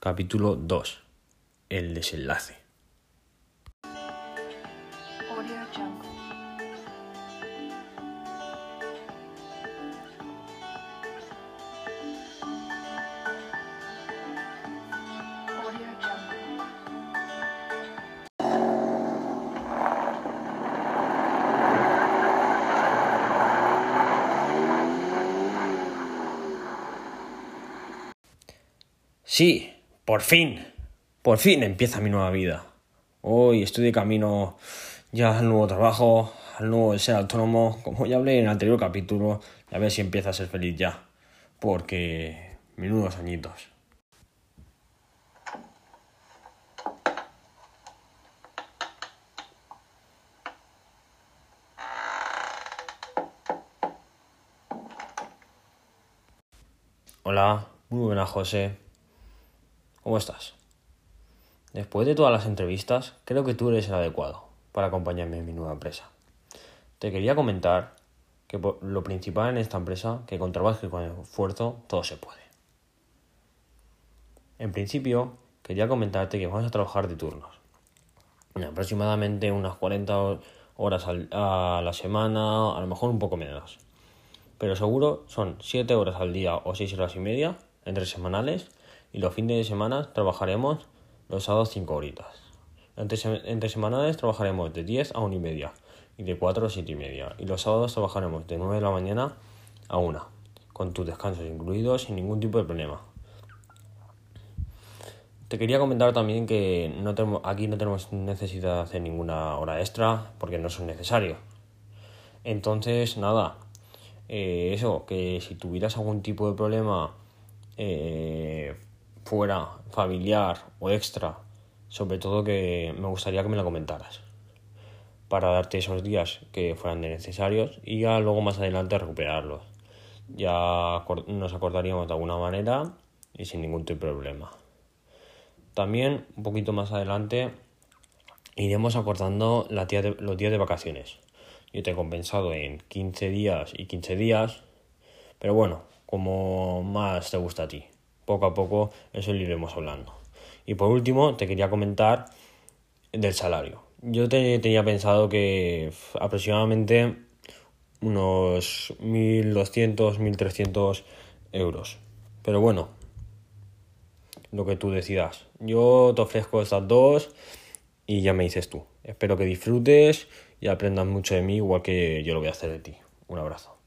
capítulo 2. El desenlace. Sí, por fin. Por fin empieza mi nueva vida. Hoy estoy de camino ya al nuevo trabajo, al nuevo ser autónomo. Como ya hablé en el anterior capítulo, a ver si empieza a ser feliz ya. Porque menudos añitos. Hola, muy buenas José. ¿Cómo estás? Después de todas las entrevistas, creo que tú eres el adecuado para acompañarme en mi nueva empresa. Te quería comentar que lo principal en esta empresa, que con trabajo y con esfuerzo todo se puede. En principio, quería comentarte que vamos a trabajar de turnos. Aproximadamente unas 40 ho- horas a la semana, a lo mejor un poco menos. Pero seguro son 7 horas al día o 6 horas y media entre semanales y los fines de semana trabajaremos los sábados 5 horitas. Entre, se- entre semanales trabajaremos de 10 a 1 y media y de 4 a 7 y media y los sábados trabajaremos de 9 de la mañana a 1 con tus descansos incluidos sin ningún tipo de problema. Te quería comentar también que no tenemos, aquí no tenemos necesidad de hacer ninguna hora extra porque no son necesarios. Entonces, nada, eh, eso, que si tuvieras algún tipo de problema eh, fuera, familiar o extra, sobre todo que me gustaría que me lo comentaras para darte esos días que fueran necesarios y ya luego más adelante recuperarlos. Ya nos acordaríamos de alguna manera y sin ningún tipo de problema. También un poquito más adelante iremos acordando la los días de vacaciones. Yo te he compensado en 15 días y 15 días, pero bueno, como más te gusta a ti. Poco a poco eso lo iremos hablando. Y por último, te quería comentar del salario. Yo te- tenía pensado que aproximadamente unos 1.200, 1.300 euros. Pero bueno, lo que tú decidas. Yo te ofrezco estas dos y ya me dices tú. Espero que disfrutes y aprendas mucho de mí igual que yo lo voy a hacer de ti. Un abrazo.